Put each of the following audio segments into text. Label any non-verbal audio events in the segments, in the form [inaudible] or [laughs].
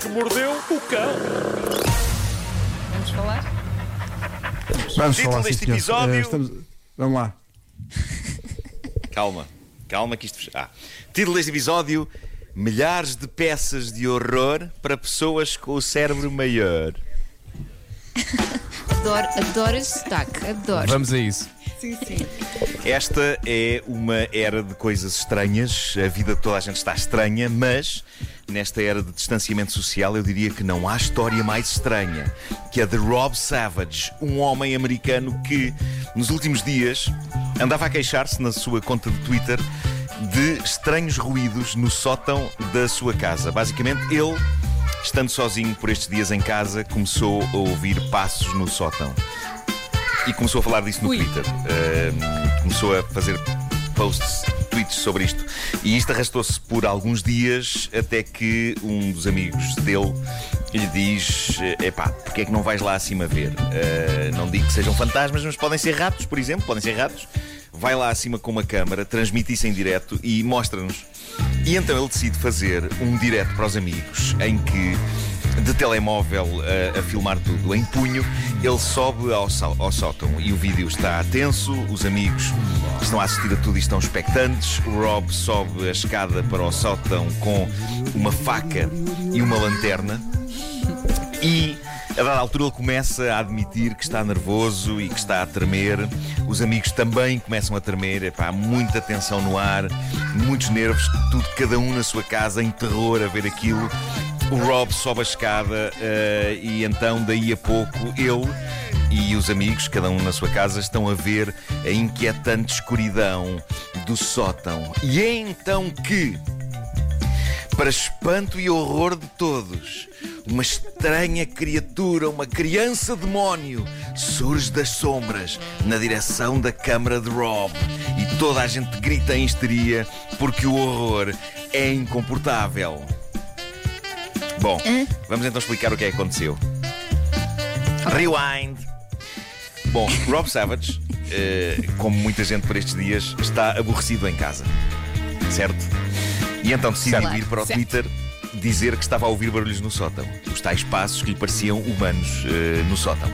que mordeu o cão. Vamos falar? Vamos Título falar, deste sim, episódio. Eh, estamos- Vamos lá. Calma, calma que isto. Ah. Título deste episódio: Milhares de peças de horror para pessoas com o cérebro maior. Adoro, adoro esse sotaque, adoro. Vamos a isso. Sim, sim. Esta é uma era de coisas estranhas, a vida de toda a gente está estranha, mas nesta era de distanciamento social eu diria que não há história mais estranha que a de Rob Savage, um homem americano que nos últimos dias andava a queixar-se na sua conta de Twitter de estranhos ruídos no sótão da sua casa. Basicamente, ele, estando sozinho por estes dias em casa, começou a ouvir passos no sótão e começou a falar disso no Ui. Twitter. Ahm, começou a fazer posts, tweets sobre isto. E isto arrastou-se por alguns dias até que um dos amigos dele lhe diz: Epá, porque é que não vais lá acima ver? Ah, não digo que sejam fantasmas, mas podem ser ratos, por exemplo, podem ser ratos. Vai lá acima com uma câmara, transmite isso em direto e mostra-nos. E então ele decide fazer um direto para os amigos em que de telemóvel a, a filmar tudo em punho, ele sobe ao, ao sótão e o vídeo está tenso, os amigos estão a assistir a tudo e estão expectantes. O Rob sobe a escada para o sótão com uma faca e uma lanterna. E a dada altura ele começa a admitir que está nervoso e que está a tremer. Os amigos também começam a tremer. Há muita tensão no ar, muitos nervos, tudo, cada um na sua casa, em terror a ver aquilo. O Rob sobe a escada eh, e então, daí a pouco, ele e os amigos, cada um na sua casa, estão a ver a inquietante escuridão do sótão. E é então que para espanto e horror de todos, uma estranha criatura, uma criança demónio, surge das sombras na direção da câmara de Rob. E toda a gente grita em histeria porque o horror é incomportável. Bom, vamos então explicar o que é que aconteceu. Rewind. Bom, Rob Savage, eh, como muita gente por estes dias, está aborrecido em casa. Certo? E então decidiu ir para o Certo. Twitter dizer que estava a ouvir barulhos no sótão. Os tais passos que lhe pareciam humanos eh, no sótão.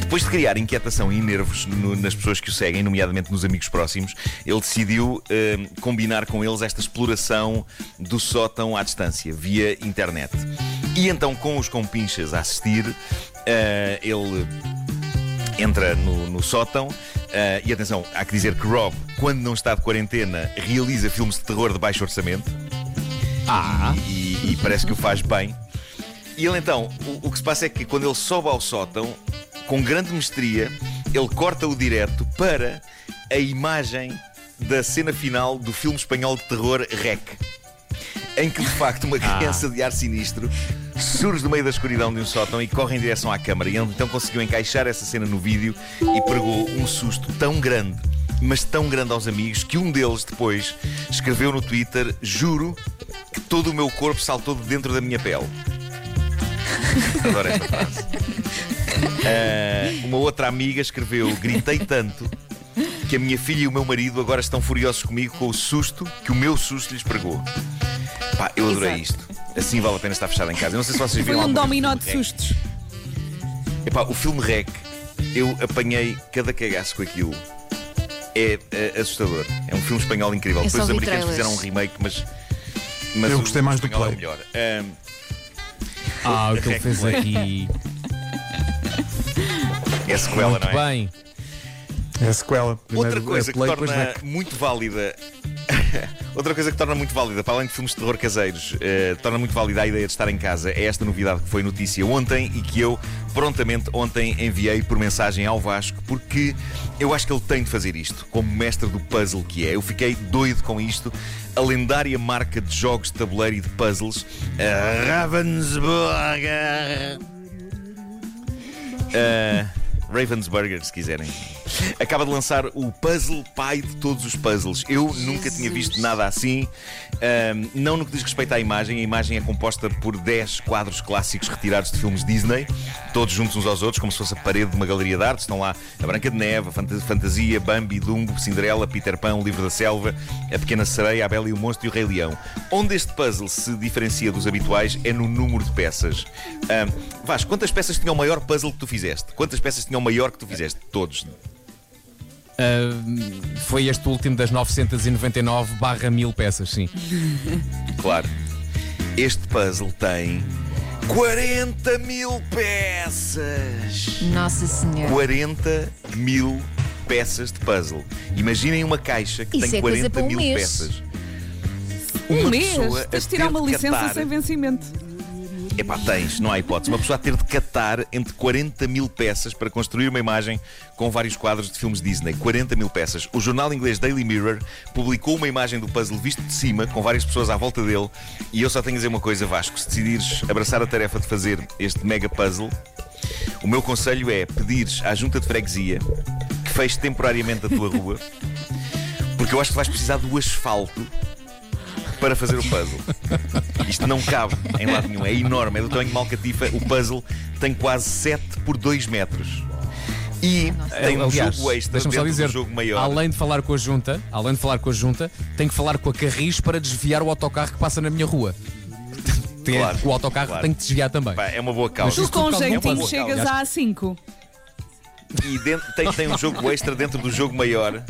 Depois de criar inquietação e nervos no- nas pessoas que o seguem, nomeadamente nos amigos próximos, ele decidiu eh, combinar com eles esta exploração do sótão à distância, via internet. E então, com os compinchas a assistir, eh, ele entra no, no sótão. eh, e atenção, há que dizer que Rob, quando não está de quarentena, realiza filmes de terror de baixo orçamento. Ah. E, e parece que o faz bem. E ele então, o, o que se passa é que quando ele sobe ao sótão, com grande mestria, ele corta o direto para a imagem da cena final do filme espanhol de terror Rec. Em que de facto uma criança de ar sinistro surge do meio da escuridão de um sótão e corre em direção à câmara. E ele então conseguiu encaixar essa cena no vídeo e pregou um susto tão grande, mas tão grande aos amigos, que um deles depois escreveu no Twitter: Juro todo o meu corpo saltou de dentro da minha pele. Adoro esta frase. Ah, uma outra amiga escreveu: Gritei tanto que a minha filha e o meu marido agora estão furiosos comigo com o susto que o meu susto lhes pregou. Pá, eu adorei Exato. isto. Assim vale a pena estar fechado em casa. Eu não sei se vocês Foi viram um alguma vez dominó de sustos. Epá, o filme Rec, eu apanhei cada cagaço com aquilo. É, é assustador. É um filme espanhol incrível. Eu Depois os americanos trailers. fizeram um remake, mas. Mas Eu o gostei mais do é o play. melhor. Ahm, Ah, o que [laughs] ele fez aqui. [laughs] é sequela, Muito não é? bem. É a sequela. Primeiro Outra coisa é que play, depois torna muito válida. [laughs] Outra coisa que torna muito válida, para além de filmes de terror caseiros, eh, torna muito válida a ideia de estar em casa, é esta novidade que foi notícia ontem e que eu prontamente ontem enviei por mensagem ao Vasco, porque eu acho que ele tem de fazer isto, como mestre do puzzle que é. Eu fiquei doido com isto. A lendária marca de jogos de tabuleiro e de puzzles, Ravensburger. Uh, Ravensburger, se quiserem. Acaba de lançar o puzzle pai de todos os puzzles. Eu nunca tinha visto nada assim. Não no que diz respeito à imagem. A imagem é composta por 10 quadros clássicos retirados de filmes Disney, todos juntos uns aos outros, como se fosse a parede de uma galeria de arte. Estão lá a Branca de Neve, a Fanta- Fantasia, Bambi, Dumbo, Cinderela, Peter Pan, o Livro da Selva, a Pequena Sereia, a Bela e o Monstro e o Rei Leão. Onde este puzzle se diferencia dos habituais é no número de peças. Ahm, Vasco, quantas peças tinha o maior puzzle que tu fizeste? Quantas peças tinha o maior que tu fizeste? Todos. Ah, foi este último das 999 barra 1000 peças, sim. [laughs] Claro. Este puzzle tem 40 mil peças. Nossa Senhora. 40 mil peças de puzzle. Imaginem uma caixa que Isso tem é coisa 40 para um mil mês. peças. Um Uma mês? Tens de tirar uma licença catar- sem vencimento. Epá, tens, não há hipótese. Uma pessoa a ter de catar entre 40 mil peças para construir uma imagem com vários quadros de filmes Disney. 40 mil peças. O jornal inglês Daily Mirror publicou uma imagem do puzzle visto de cima, com várias pessoas à volta dele. E eu só tenho a dizer uma coisa, Vasco: se decidires abraçar a tarefa de fazer este mega puzzle, o meu conselho é pedires à junta de freguesia que feche temporariamente a tua rua, porque eu acho que vais precisar do asfalto para fazer o puzzle. Isto não cabe em lado nenhum, é enorme, é do tamanho de malcatifa. O puzzle tem quase 7 por 2 metros. E tem um Aliás, jogo extra deixa-me só dentro dizer, do jogo maior. além de falar com a junta, além de falar com a junta, tenho que falar com a Carris para desviar o autocarro que passa na minha rua. [laughs] Claro, o autocarro claro. tem que desviar também. Pá, é uma boa causa. Mas Tu com um jeitinho é chegas à A5. E dentro- tem, tem um jogo extra dentro do jogo maior.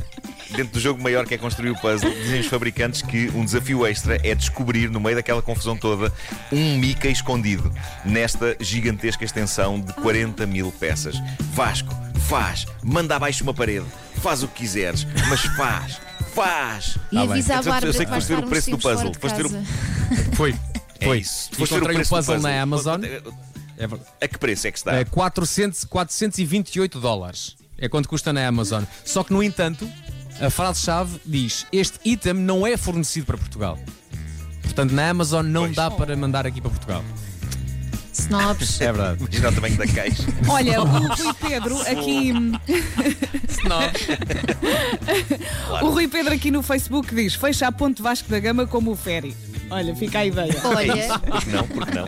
Dentro do jogo maior que é construir o puzzle, dizem os fabricantes que um desafio extra é descobrir, no meio daquela confusão toda, um Mickey escondido nesta gigantesca extensão de 40 mil peças. Vasco, faz, manda abaixo uma parede, faz o que quiseres, mas faz, faz. E bem. avisa a Então, eu Bárbara sei que foste ver o estar uns preço do puzzle, de foste ver o- casa. [laughs] Foi. É Foi. isso. Tu foste ver o encontrei o preço do puzzle na Amazon. É A que preço é que está? É 400, 428 dólares. É quanto custa na Amazon. Só que, no entanto, a frase-chave diz: Este item não é fornecido para Portugal. Portanto, na Amazon não Pois. dá para mandar aqui para Portugal. Snobs. É verdade. Imagina o tamanho da caixa. Olha, o Rui Pedro aqui. O Rui Pedro aqui no Facebook diz: fecha a ponte Vasco da Gama como o Ferry. Olha, fica a ideia. Olha, Porque não? Porque não?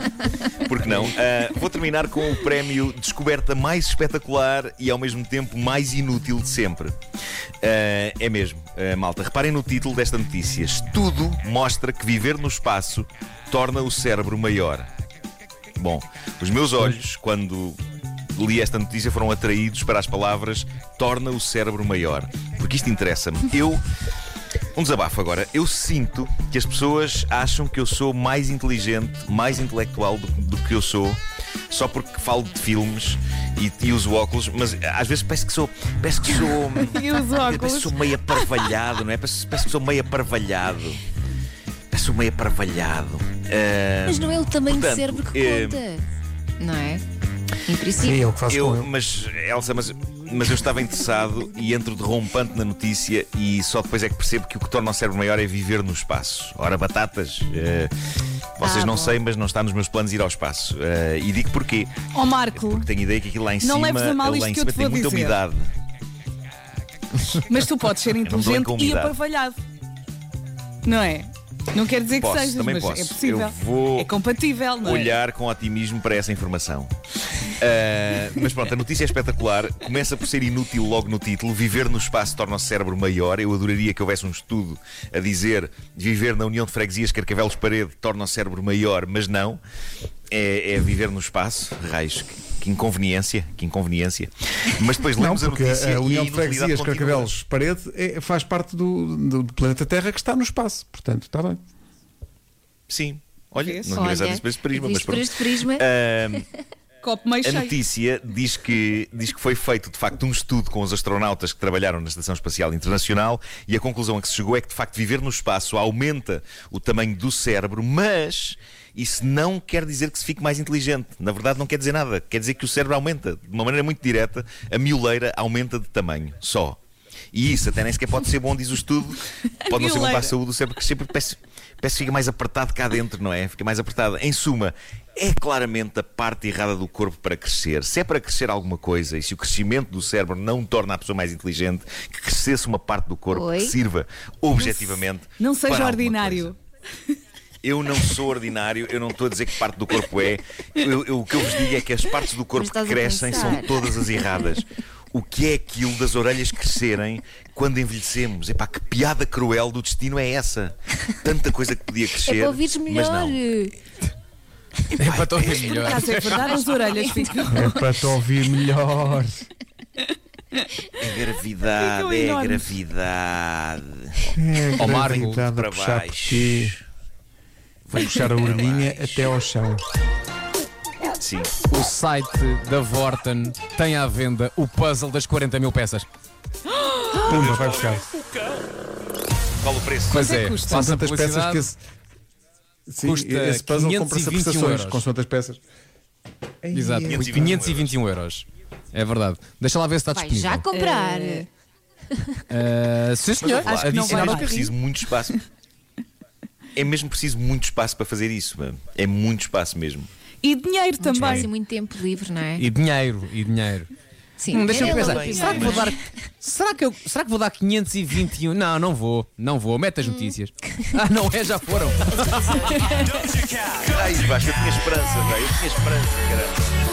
Porque não? Ah, vou terminar com o prémio Descoberta mais espetacular e ao mesmo tempo mais inútil de sempre. Ah, é mesmo, Ah, malta. Reparem no título desta notícia: Estudo mostra que viver no espaço torna o cérebro maior. Bom, os meus olhos, quando li esta notícia, foram atraídos para as palavras torna o cérebro maior. Porque isto interessa-me. Eu. Um desabafo agora. Eu sinto que as pessoas acham que eu sou mais inteligente, mais intelectual do, do que eu sou, só porque falo de filmes e, e uso óculos, mas às vezes parece que sou. Parece que sou. [laughs] E Parece óculos. que sou meio aparvalhado, não é? Parece, parece que sou meio aparvalhado. Parece que sou meio aparvalhado. Ah, mas não é o tamanho do Portanto, cérebro que eh, conta. Não é? Em Sim, princípio. é que faço com Eu, ele. mas, Elsa, mas, mas eu estava interessado e entro derrompante na notícia e só depois é que percebo que o que torna o cérebro maior é viver no espaço. Ora, batatas, eh, vocês Ah, não bom. sei, mas não está nos meus planos ir ao espaço. Eh, e digo porquê. Ó Marco, Porque tenho ideia que aquilo lá em Não cima, leves a mal lá em que cima te tem muita dizer. umidade. mas tu podes ser [laughs] dou inteligente e aparvalhado. Não é? Não quer dizer que Posso, sejas, também mas posso. é possível. É compatível, não é? olhar com otimismo para essa informação. Ah, mas pronto, a notícia é espetacular. Começa por ser inútil logo no título. Viver no espaço torna o cérebro maior. Eu adoraria que houvesse um estudo a dizer viver na União de Freguesias Carcavelos Parede torna o cérebro maior, mas não. É, é viver no espaço. Raios, que, que inconveniência, que inconveniência. Mas depois Não, lemos a porque notícia a União e de Freguesias. Carcavelos Parede é- faz parte do, do- planeta Terra que está no espaço. Portanto, está bem. Sim. Olha, não tinha pensado nisso por este prisma, mas por pronto. este prisma. Ah, Copo meio A notícia diz que, diz que foi feito de facto um estudo com os astronautas que trabalharam na Estação Espacial Internacional e a conclusão a que se chegou é que de facto viver no espaço aumenta o tamanho do cérebro, mas isso não quer dizer que se fique mais inteligente. Na verdade, não quer dizer nada. Quer dizer que o cérebro aumenta de uma maneira muito direta, a mioleira aumenta de tamanho, só. E isso até nem sequer pode ser bom, diz o estudo. [laughs] Pode não ser bom para a saúde cérebro, porque sempre parece, parece que fica mais apertado cá dentro, não é? Fica mais apertado. Em suma, é claramente a parte errada do corpo para crescer. Se é para crescer alguma coisa e se o crescimento do cérebro não torna a pessoa mais inteligente, que crescesse uma parte do corpo Oi? que sirva objetivamente. Não seja para alguma ordinário. coisa. Eu não sou ordinário, eu não estou a dizer que parte do corpo é. Eu- eu- o que eu vos digo é que as partes do corpo que crescem são todas as erradas. O que é aquilo das orelhas crescerem quando envelhecemos? Epá, que piada cruel do destino é essa? Tanta coisa que podia É crescer. para ouvires mas melhor. não. É para te ouvir Por melhor. acaso é verdade, as orelhas ficam. É para te ouvir melhor. É gravidade, é enormes. gravidade. É Ó, Marco, Para baixo. Vou puxar a orelhinha até ao chão. Sim. O site da Vorten tem à venda o puzzle das 40 mil peças. Pumba, vai buscar. Qual o preço? Pois é é, custa? São tantas peças que esse. Sim, Custa esse puzzle compra-se a 521 prestações euros. com tantas peças. Exato, Ei, 521 521 euros. É verdade. Deixa lá ver se está Vai disponível. já comprar. Uh, sim, senhor. Acho que não Adicionar vai. É preciso muito espaço. É mesmo preciso muito espaço para fazer isso, mano. É muito espaço mesmo. E dinheiro Mas também. assim, muito tempo livre, não é? E dinheiro, e dinheiro. Sim. Hum, Deixa-me é pensar. Será que, vou primeiro. dar, será, que eu, será que vou dar 521? Não, não vou. Não vou. Mete as Hum. notícias. Ah, não é? Já foram. [laughs] Ai, Vasco, eu tinha esperança, velho. Eu tinha esperança, caramba.